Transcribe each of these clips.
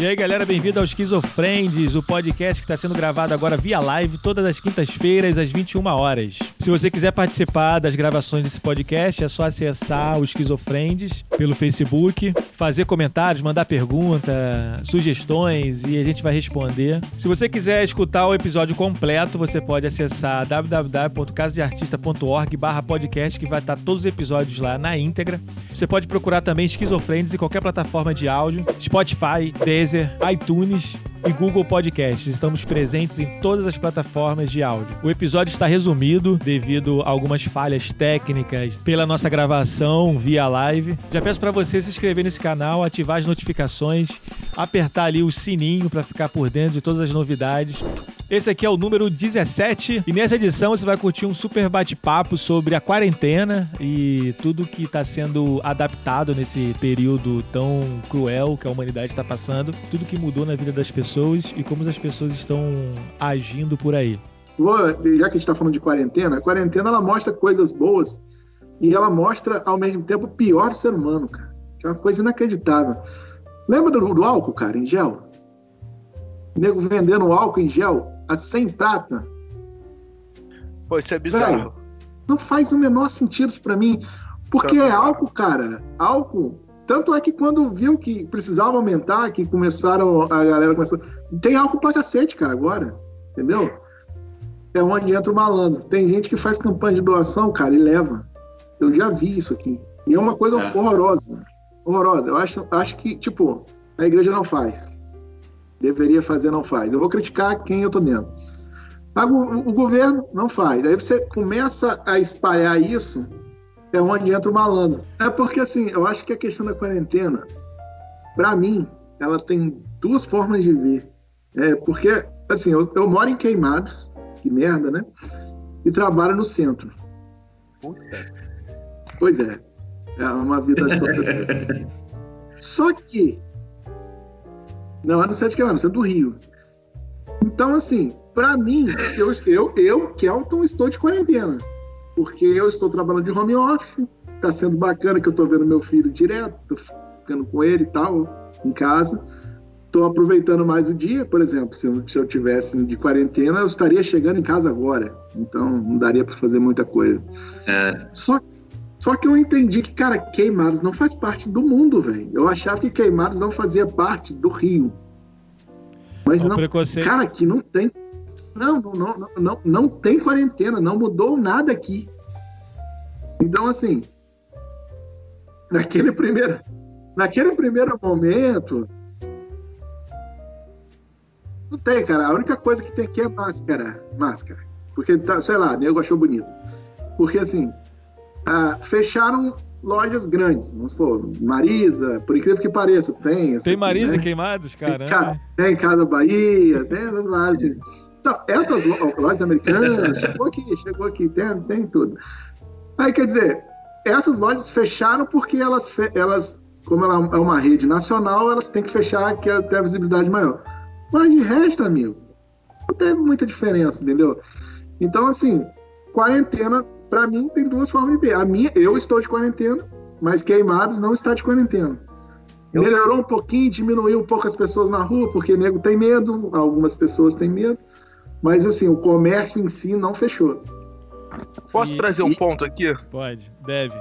E aí, galera, bem-vindo ao Esquizofrendes, o podcast que está sendo gravado agora via live todas as quintas-feiras às 21 horas. Se você quiser participar das gravações desse podcast, é só acessar o Esquizofrendes pelo Facebook, fazer comentários, mandar pergunta, sugestões e a gente vai responder. Se você quiser escutar o episódio completo, você pode acessar www.casadeartista.org/podcast que vai estar todos os episódios lá na íntegra. Você pode procurar também Esquizofrendes em qualquer plataforma de áudio, Spotify, Deezer, Deezer, iTunes e Google Podcasts. Estamos presentes em todas as plataformas de áudio. O episódio está resumido devido a algumas falhas técnicas pela nossa gravação via live. Já peço para você se inscrever nesse canal, ativar as notificações, apertar ali o sininho para ficar por dentro de todas as novidades. Esse aqui é o número 17 e nessa edição você vai curtir um super bate-papo sobre a quarentena e tudo que está sendo adaptado nesse período tão cruel que a humanidade está passando, tudo que mudou na vida das pessoas e como as pessoas estão agindo por aí. Já que a gente está falando de quarentena, a quarentena ela mostra coisas boas e ela mostra ao mesmo tempo o pior ser humano, cara. Que é uma coisa inacreditável. Lembra do, do álcool, cara, em gel? O nego vendendo álcool em gel a 100 prata. Pô, isso é bizarro. Véio, não faz o menor sentido isso pra mim. Porque é álcool, cara. Álcool. Tanto é que quando viu que precisava aumentar, que começaram, a galera começou. Tem álcool pra cacete, cara, agora. Entendeu? É onde entra o malandro. Tem gente que faz campanha de doação, cara, e leva. Eu já vi isso aqui. E é uma coisa é. horrorosa. Horrorosa. Eu acho, acho que, tipo, a igreja não faz deveria fazer, não faz. Eu vou criticar quem eu tô dentro. O, o governo não faz. Aí você começa a espalhar isso, é onde entra o malandro. É porque, assim, eu acho que a questão da quarentena, para mim, ela tem duas formas de ver. É, porque, assim, eu, eu moro em Queimados, que merda, né? E trabalho no centro. Pois é. É uma vida só. só que não, é no Sete Quilômetros, é do Rio. Então, assim, para mim, eu, eu, eu, Kelton, estou de quarentena. Porque eu estou trabalhando de home office, tá sendo bacana que eu tô vendo meu filho direto, tô ficando com ele e tal, em casa. Tô aproveitando mais o dia, por exemplo, se eu, se eu tivesse de quarentena, eu estaria chegando em casa agora. Então, não daria para fazer muita coisa. É. Só só que eu entendi que, cara, Queimados não faz parte do mundo, velho. Eu achava que Queimados não fazia parte do Rio. Mas não. Preconceito. Cara, aqui não tem. Não, não, não, não, não tem quarentena, não mudou nada aqui. Então, assim, naquele primeiro, naquele primeiro momento, não tem, cara. A única coisa que tem aqui é máscara. Máscara. Porque, tá, sei lá, nego achou bonito. Porque, assim, ah, fecharam lojas grandes. Vamos supor, Marisa, por incrível que pareça, tem. Tem Marisa né? Queimados, cara. Tem, tem Casa Bahia, tem essas lojas. Então, essas lojas americanas, chegou aqui, chegou aqui, tem, tem tudo. Aí, quer dizer, essas lojas fecharam porque elas, elas como ela é uma rede nacional, elas têm que fechar, que é, tem a visibilidade maior. Mas de resto, amigo, não teve muita diferença, entendeu? Então, assim, quarentena para mim tem duas formas de ver. A minha, eu estou de quarentena, mas Queimados não está de quarentena. Eu... Melhorou um pouquinho, diminuiu um pouco as pessoas na rua, porque nego tem medo, algumas pessoas têm medo, mas assim, o comércio em si não fechou. Posso e, trazer um ponto aqui? Pode, deve.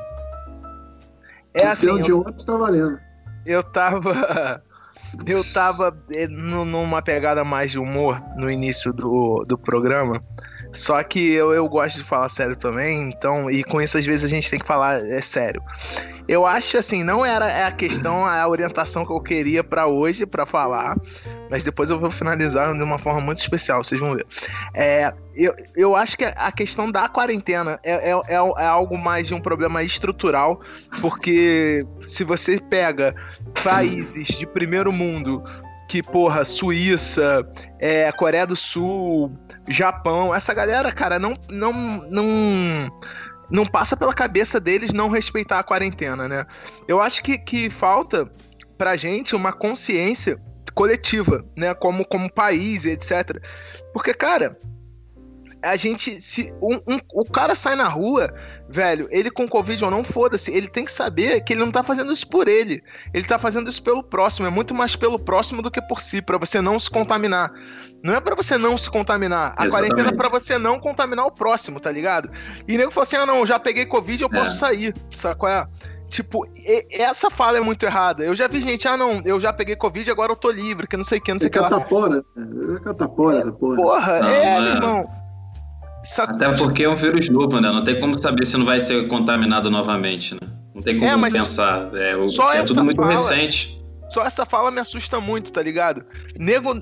É o assim, de ônibus tá valendo. Eu tava eu tava eh, numa pegada mais de humor no início do, do programa. Só que eu, eu gosto de falar sério também, então, e com isso às vezes a gente tem que falar é sério. Eu acho assim, não era a questão, a orientação que eu queria para hoje para falar, mas depois eu vou finalizar de uma forma muito especial, vocês vão ver. É, eu, eu acho que a questão da quarentena é, é, é, é algo mais de um problema estrutural, porque se você pega países de primeiro mundo que, porra, Suíça, é, Coreia do Sul, Japão, essa galera, cara, não, não, não, não passa pela cabeça deles não respeitar a quarentena, né? Eu acho que, que falta pra gente uma consciência coletiva, né? Como, como país, etc. Porque, cara, a gente. Se um, um, o cara sai na rua, velho, ele com Covid ou não, foda-se. Ele tem que saber que ele não tá fazendo isso por ele. Ele tá fazendo isso pelo próximo. É muito mais pelo próximo do que por si, para você não se contaminar. Não é para você não se contaminar. A Exatamente. quarentena é pra você não contaminar o próximo, tá ligado? E nego falou assim: ah, não, já peguei Covid, eu posso é. sair. Sabe qual é? Tipo, essa fala é muito errada. Eu já vi gente, ah, não, eu já peguei Covid, agora eu tô livre, que não sei o que, não sei o é que lá. Catapora, é catapora essa porra. Porra, não, é, é, irmão. Até porque é um vírus novo, né? Não tem como saber se não vai ser contaminado novamente, né? Não tem como é, pensar. É, é tudo muito fala, recente. Só essa fala me assusta muito, tá ligado? Nego,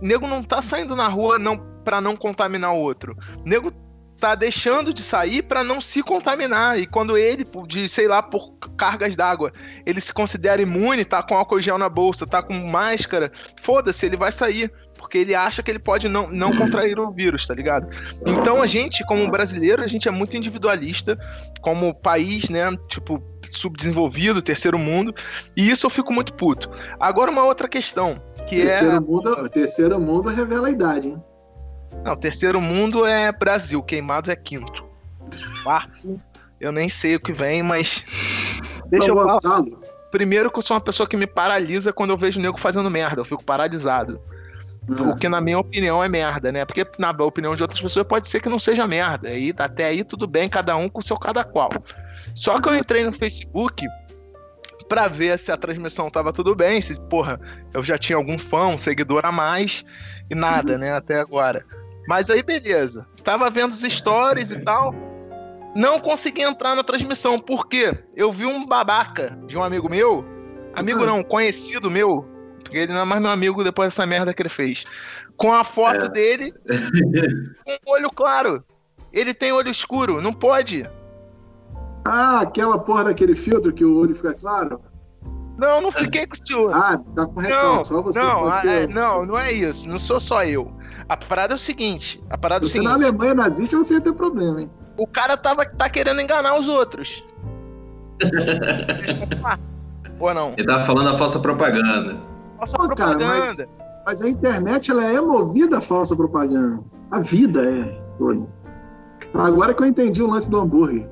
nego não tá saindo na rua não para não contaminar o outro. Nego tá deixando de sair para não se contaminar. E quando ele, de sei lá, por cargas d'água, ele se considera imune, tá com álcool gel na bolsa, tá com máscara, foda-se, ele vai sair. Porque ele acha que ele pode não, não contrair o vírus, tá ligado? Então a gente, como brasileiro, a gente é muito individualista, como país, né? Tipo, subdesenvolvido, terceiro mundo. E isso eu fico muito puto. Agora, uma outra questão. Que terceiro é... mundo, terceiro mundo revela a idade, hein? Não, terceiro mundo é Brasil, queimado é quinto. Quarto, eu nem sei o que vem, mas. Deixa eu falar. Primeiro que eu sou uma pessoa que me paralisa quando eu vejo o nego fazendo merda, eu fico paralisado. Uhum. O que, na minha opinião, é merda, né? Porque, na opinião de outras pessoas, pode ser que não seja merda. E até aí, tudo bem, cada um com o seu cada qual. Só que eu entrei no Facebook para ver se a transmissão tava tudo bem, se, porra, eu já tinha algum fã, um seguidor a mais, e nada, uhum. né, até agora. Mas aí, beleza. Tava vendo os stories e tal. Não consegui entrar na transmissão. Por quê? Eu vi um babaca de um amigo meu. Amigo uhum. não, conhecido meu. Porque ele não é mais meu amigo depois dessa merda que ele fez. Com a foto é. dele com olho claro. Ele tem olho escuro, não pode. Ah, aquela porra daquele filtro que o olho fica claro? Não, não fiquei com o Ah, tá com recalque, só você não, é, não, não é isso. Não sou só eu. A parada é o seguinte. A parada Se é o seguinte. na Alemanha nazista, você ia ter problema, hein? O cara tava, tá querendo enganar os outros. Ou não? Ele tá falando a falsa propaganda. Falsa Pô, propaganda. Cara, mas, mas, a internet, ela é movida a falsa propaganda. A vida é. Agora que eu entendi o lance do hambúrguer.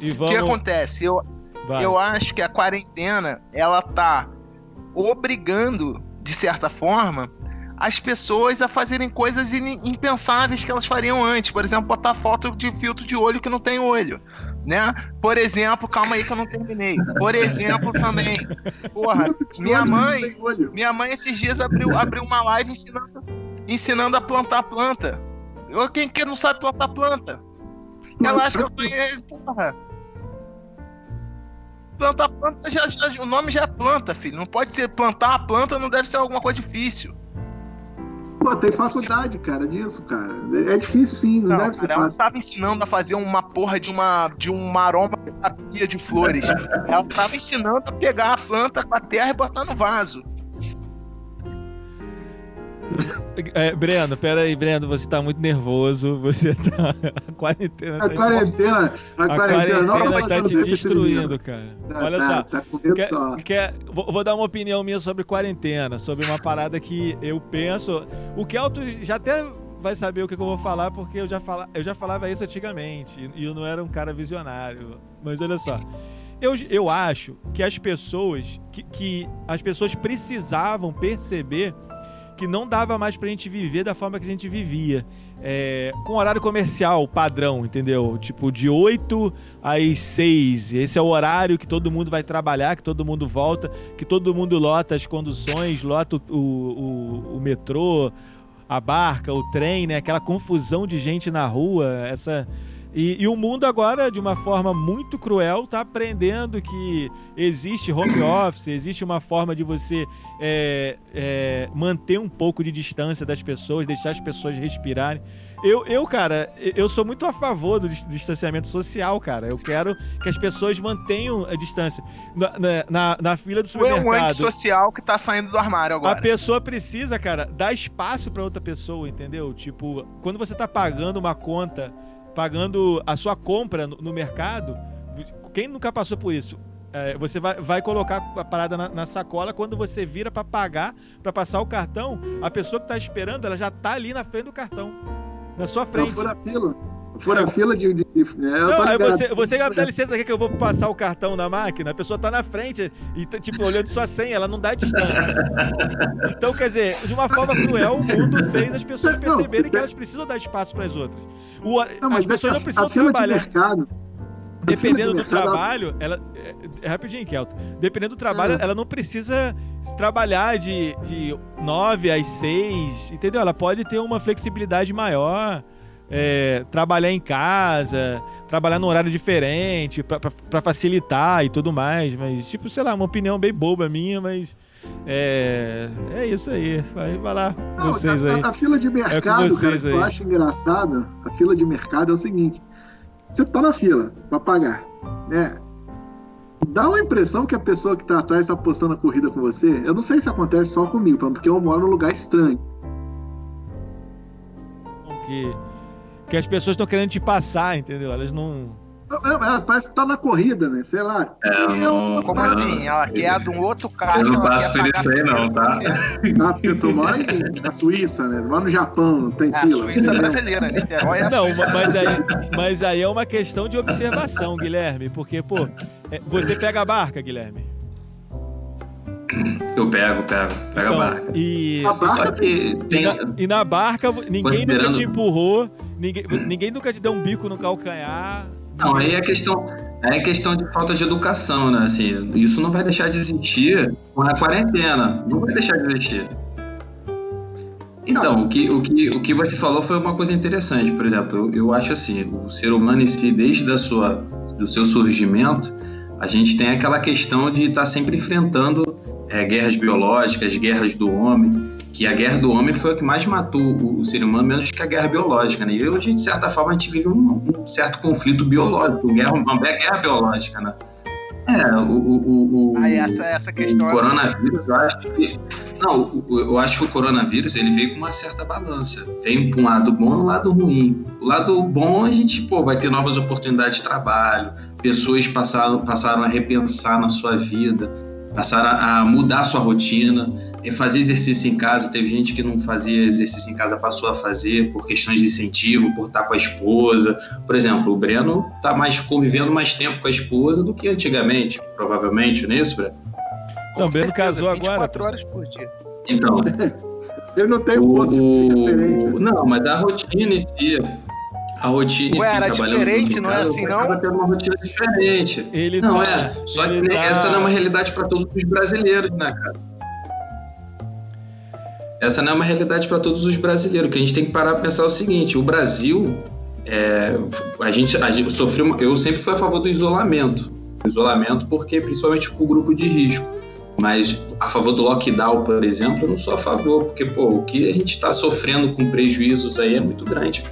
E vamos... O que acontece? Eu, eu acho que a quarentena, ela tá obrigando, de certa forma, as pessoas a fazerem coisas impensáveis que elas fariam antes. Por exemplo, botar foto de filtro de olho que não tem olho. Né? Por exemplo, calma aí que eu não terminei. Por exemplo, também. Porra, minha mãe. Minha mãe esses dias abriu, abriu uma live ensinando, ensinando a plantar planta. Quem que não sabe plantar planta? Ela acha que eu tô. Porra plantar planta, já, já, o nome já é planta, filho. Não pode ser plantar a planta, não deve ser alguma coisa difícil. Pô, tem faculdade, cara, disso, cara. É difícil sim, não, não deve ser cara, fácil. Ela tava ensinando a fazer uma porra de uma de uma aromaterapia de flores. ela tava ensinando a pegar a planta com a terra e botar no vaso. É, Breno, pera aí, Breno, você tá muito nervoso, você tá... A quarentena... A tá quarentena, a, a quarentena, quarentena tá te destruindo, cara. Tá, Olha tá, só, tá quer. Quer, vou, vou, dar uma opinião minha sobre quarentena, sobre uma parada que eu penso... O Kelto já até vai saber o que, que eu vou falar, porque eu já, fala, eu já falava isso antigamente, e eu não era um cara visionário. Mas olha só... Eu, eu acho que as pessoas que, que as pessoas precisavam perceber que não dava mais pra gente viver da forma que a gente vivia. É, com horário comercial padrão, entendeu? Tipo, de 8 às 6. Esse é o horário que todo mundo vai trabalhar, que todo mundo volta, que todo mundo lota as conduções, lota o, o, o metrô, a barca, o trem, né? Aquela confusão de gente na rua, essa e, e, o mundo agora, de uma forma muito cruel, está aprendendo que existe home office, existe uma forma de você é, é, manter um pouco de distância das pessoas, deixar as pessoas respirarem. Eu, eu, cara, eu sou muito a favor do distanciamento social, cara. Eu quero que as pessoas mantenham a distância. Na, na, na fila do supermercado. É um social que tá saindo do armário agora. A pessoa precisa, cara, dar espaço para outra pessoa, entendeu? Tipo, quando você tá pagando uma conta pagando a sua compra no, no mercado. Quem nunca passou por isso? É, você vai, vai, colocar a parada na, na sacola, quando você vira para pagar, para passar o cartão, a pessoa que está esperando, ela já está ali na frente do cartão. na sua frente. Fila. Fura fila de. de, de é, não, aí você, você vai dar licença aqui que eu vou passar o cartão na máquina, a pessoa tá na frente e, tá, tipo, olhando sua senha, ela não dá distância. Então, quer dizer, de uma forma cruel, o mundo fez as pessoas perceberem que elas precisam dar espaço para as outras. O, não, as pessoas não precisam trabalhar. De mercado, Dependendo do trabalho, ela. É, é, rapidinho, Kelto. Dependendo do trabalho, ah. ela não precisa trabalhar de, de 9 às 6, entendeu? Ela pode ter uma flexibilidade maior. É, trabalhar em casa, trabalhar num horário diferente, para facilitar e tudo mais. Mas, tipo, sei lá, uma opinião bem boba minha, mas. É, é isso aí. Vai, vai lá, Não, vocês a, aí. A, a, fila de é mercado, é cara, que eu acho engraçado, a fila de mercado é o seguinte: você tá na fila para pagar, né? Dá uma impressão que a pessoa que tá atrás está postando a corrida com você. Eu não sei se acontece só comigo, porque eu moro num lugar estranho. Que, que as pessoas estão querendo te passar, entendeu? Elas não ela parece que tá na corrida, né? Sei lá. É, eu, como assim? Ela quer de um outro carro. Eu não passo por isso aí, não, tá? Ah, porque tu mora na Suíça, né? Mora no Japão, não tem é, fila. A Suíça brasileira, né? É não, mas aí, mas aí é uma questão de observação, Guilherme. Porque, pô, é, você pega a barca, Guilherme? Eu pego, pego, pego então, a barca. E, a barca tem... e, na, e na barca, ninguém nunca te empurrou, ninguém, ninguém nunca te deu um bico no calcanhar. Não, aí é questão, é questão de falta de educação, né? Assim, isso não vai deixar de existir com a quarentena. Não vai deixar de existir. Então, o que, o, que, o que você falou foi uma coisa interessante. Por exemplo, eu, eu acho assim, o ser humano em si, desde a sua, do seu surgimento, a gente tem aquela questão de estar tá sempre enfrentando é, guerras biológicas, guerras do homem que a guerra do homem foi o que mais matou o, ser humano, menos que a guerra biológica, né? E hoje, de certa forma, a gente vive um, um certo conflito biológico, guerra, uma guerra biológica, né? É, o, o, o, Aí essa, essa o coronavírus, eu acho que. Não, eu acho que o coronavírus ele veio com uma certa balança. Vem para um lado bom e um lado ruim. O lado bom, a gente pô, vai ter novas oportunidades de trabalho, pessoas passaram, passaram a repensar na sua vida passaram a mudar a sua rotina, fazer exercício em casa. Teve gente que não fazia exercício em casa, passou a fazer por questões de incentivo, por estar com a esposa. Por exemplo, o Breno está mais convivendo mais tempo com a esposa do que antigamente, provavelmente, não é isso, Breno? Não, o Breno casou agora. horas por dia. Então. Eu não tenho o, ponto de referência. Não, mas a rotina em si, a rotina Ué, assim, trabalhando diferente, não é assim, não? tendo uma rotina diferente. Ele não, tá, é. Só que tá... essa não é uma realidade para todos os brasileiros, né, cara? Essa não é uma realidade para todos os brasileiros. Que a gente tem que parar para pensar o seguinte: o Brasil, é, a, gente, a gente sofreu. Eu sempre fui a favor do isolamento. Isolamento, porque principalmente com o grupo de risco. Mas a favor do lockdown, por exemplo, eu não sou a favor, porque pô, o que a gente está sofrendo com prejuízos aí é muito grande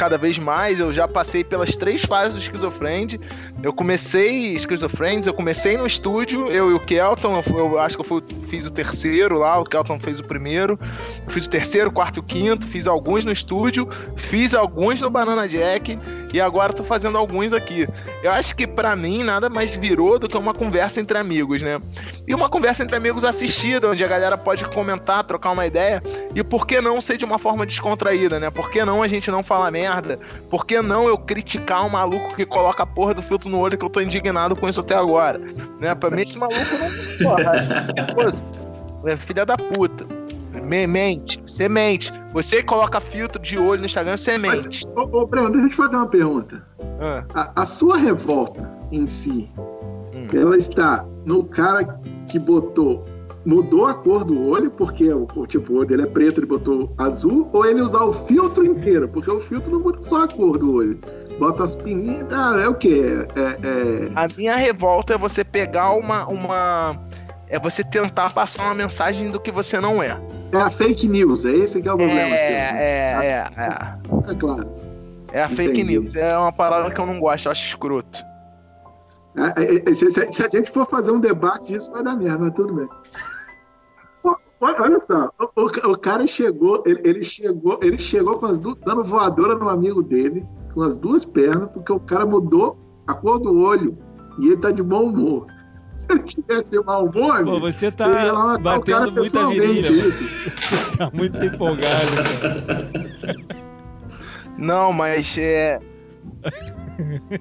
cada vez mais. Eu já passei pelas três fases do Schizofriend. Eu comecei Schizofriends, eu comecei no estúdio, eu e o Kelton, eu, eu acho que eu fui, fiz o terceiro lá, o Kelton fez o primeiro. Eu fiz o terceiro, quarto e quinto, fiz alguns no estúdio, fiz alguns no Banana Jack e agora tô fazendo alguns aqui. Eu acho que para mim nada mais virou do que uma conversa entre amigos, né? E uma conversa entre amigos assistida, onde a galera pode comentar, trocar uma ideia e por que não ser de uma forma descontraída, né? Por que não a gente não falar merda? Por que não eu criticar um maluco que coloca a porra do filtro no olho que eu tô indignado com isso até agora? Né? Pra mim esse maluco não. Porra, é filha da puta. Mente, você mente. Você coloca filtro de olho no Instagram, você mente. Mas, ô, ô, Breno, deixa eu te fazer uma pergunta. Ah. A, a, sua revolta em si, hum. ela está no cara que botou mudou a cor do olho, porque o, tipo, o olho dele é preto, ele botou azul, ou ele usar o filtro inteiro, porque o filtro não muda só a cor do olho. Bota as pininhas, tá, é o quê? É, é... A minha revolta é você pegar uma, uma é você tentar passar uma mensagem do que você não é. É a fake news, é esse que é o problema. É, é, é, é. É claro. É a Entendi. fake news, é uma parada que eu não gosto, eu acho escroto. É, é, é se, se, se, a gente for fazer um debate disso, vai dar merda, mas tudo bem. Olha só, o, o cara chegou, ele, ele, chegou, ele chegou com as duas, dando voadora no amigo dele, com as duas pernas, porque o cara mudou a cor do olho e ele tá de bom humor se ele tivesse mau humor, Pô, você tá batendo muita virilha. Isso. tá muito empolgado. Não, mas é.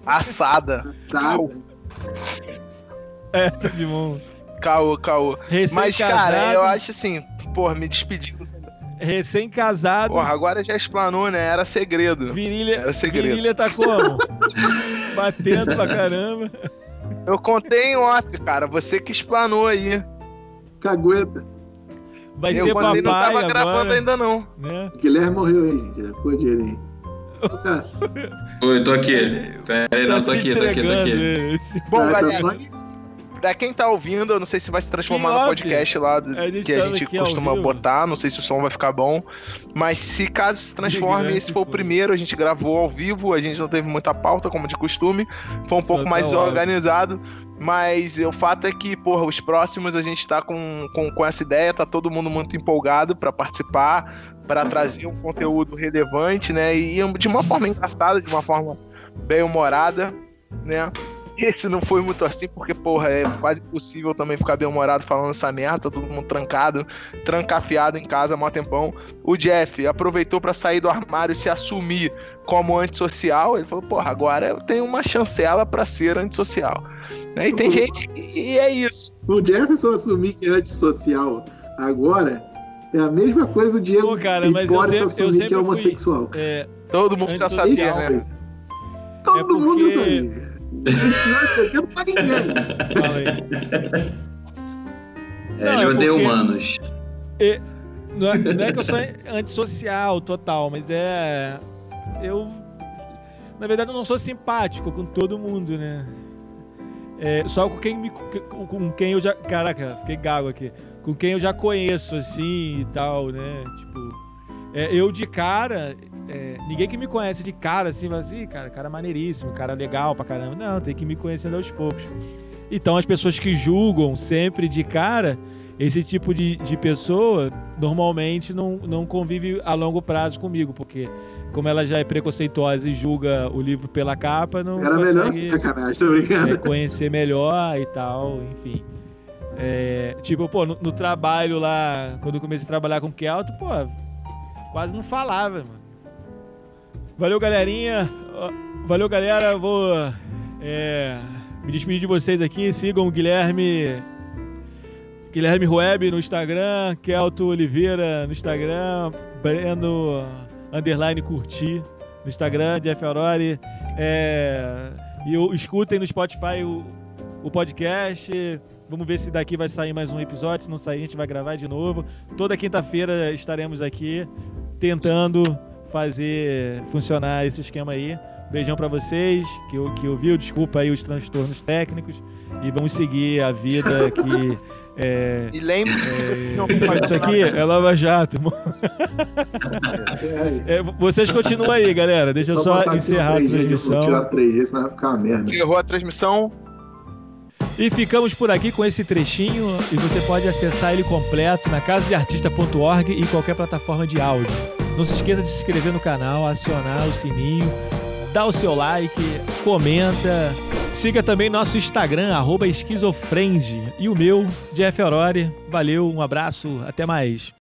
Assada. Sabe? É, tudo de bom. Caô, caô. Mas, cara, eu acho assim, porra, me despedindo. Recém-casado. Porra, agora já explanou, né? Era segredo. Virilha, Era segredo. virilha tá como? Batendo pra caramba. Eu contei em off, cara. Você que explanou aí. Cagueta. Vai eu ser contei, não papai tava gravando agora, ainda, não. né? Guilherme morreu aí, gente. Já ficou dinheiro aí. Ô, Cara, Oi, tô aqui. Pera aí, não, Tá tô se aqui, tô aqui, tô aqui. Esse- Bom, tá- tá galera, só isso. Pra quem tá ouvindo, eu não sei se vai se transformar no óbvio. podcast lá do- A que a tá gente costuma botar. Não sei se o som vai ficar bom. Mas se caso se transforme, Grande, esse foi o primeiro. A gente gravou ao vivo, a gente não teve muita pauta, como de costume. Foi um pouco tá mais ótimo. organizado. Mas o fato é que, porra, os próximos a gente tá com, com, com essa ideia, tá todo mundo muito empolgado pra participar, pra trazer um conteúdo relevante, né? E de uma forma engraçada, de uma forma bem humorada, né? Esse não foi muito assim, porque, porra, é quase impossível também ficar bem humorado falando essa merda, todo mundo trancado, trancafiado em casa há mó tempão. O Jeff aproveitou pra sair do armário e se assumir como antissocial. Ele falou, porra, agora eu tenho uma chancela pra ser antissocial. Né? E tem gente que e é isso. O Jefferson assumir que é antissocial agora é a mesma coisa o Diego Pô, cara, mas eu sempre- eu assumir sempre que é fui- homossexual. É, Todo mundo já sabia, né? Todo É porque- mundo sabia. Não é pra ninguém. fala aí. É, Não, ele é odeia humanos. Não é, não é que eu sou antissocial total, mas é. Eu. Na verdade, eu não sou simpático com todo mundo, né? É, só com quem, me, com, com quem eu já. Caraca, fiquei gago aqui. Com quem eu já conheço, assim e tal, né? Tipo. é, eu de cara. É, ninguém que me conhece de cara, assim, vai assim, "Ih, cara, cara maneiríssimo, cara legal pra caramba. Não, tem que me conhecendo aos poucos. Então, as pessoas que julgam sempre de cara, esse tipo de, de pessoa normalmente não, não convive a longo prazo comigo, porque como ela já é preconceituosa e julga o livro pela capa, não Era melhor consegue sacanagem, tô brincando. é, conhecer melhor e tal, enfim. É, tipo, pô, no, no trabalho lá, quando eu comecei a trabalhar com Kelto, pô, quase não falava, mano. Valeu, galerinha. Valeu, galera. Vou é, me despedir de vocês aqui. Sigam o Guilherme. Guilherme Web no Instagram, Kelto Oliveira no Instagram, Breno Underline Curti no Instagram, Jeff Aurori. É, e escutem no Spotify o, o podcast. Vamos ver se daqui vai sair mais um episódio. Se não sair, a gente vai gravar de novo. Toda quinta-feira estaremos aqui tentando fazer funcionar esse esquema aí. Beijão pra vocês que, eu- que ouviu. Desculpa aí os transtornos técnicos. E vamos seguir a vida que. É, E lembre-se, não é, isso aqui é Lava Jato, irmão. É, É, vocês continuam aí, galera. Deixa eu só no encerrar a 3G, transmissão. Tirar 3G, senão vai ficar uma merda. encerrou a transmissão. E ficamos por aqui com esse trechinho e você pode acessar ele completo na casadeartista.org e em qualquer plataforma de áudio. Não se esqueça de se inscrever no canal, acionar o sininho, dar o seu like, comenta. Siga também nosso Instagram, esquizofrende. E o meu, Jeff Aurori. Valeu, um abraço, até mais.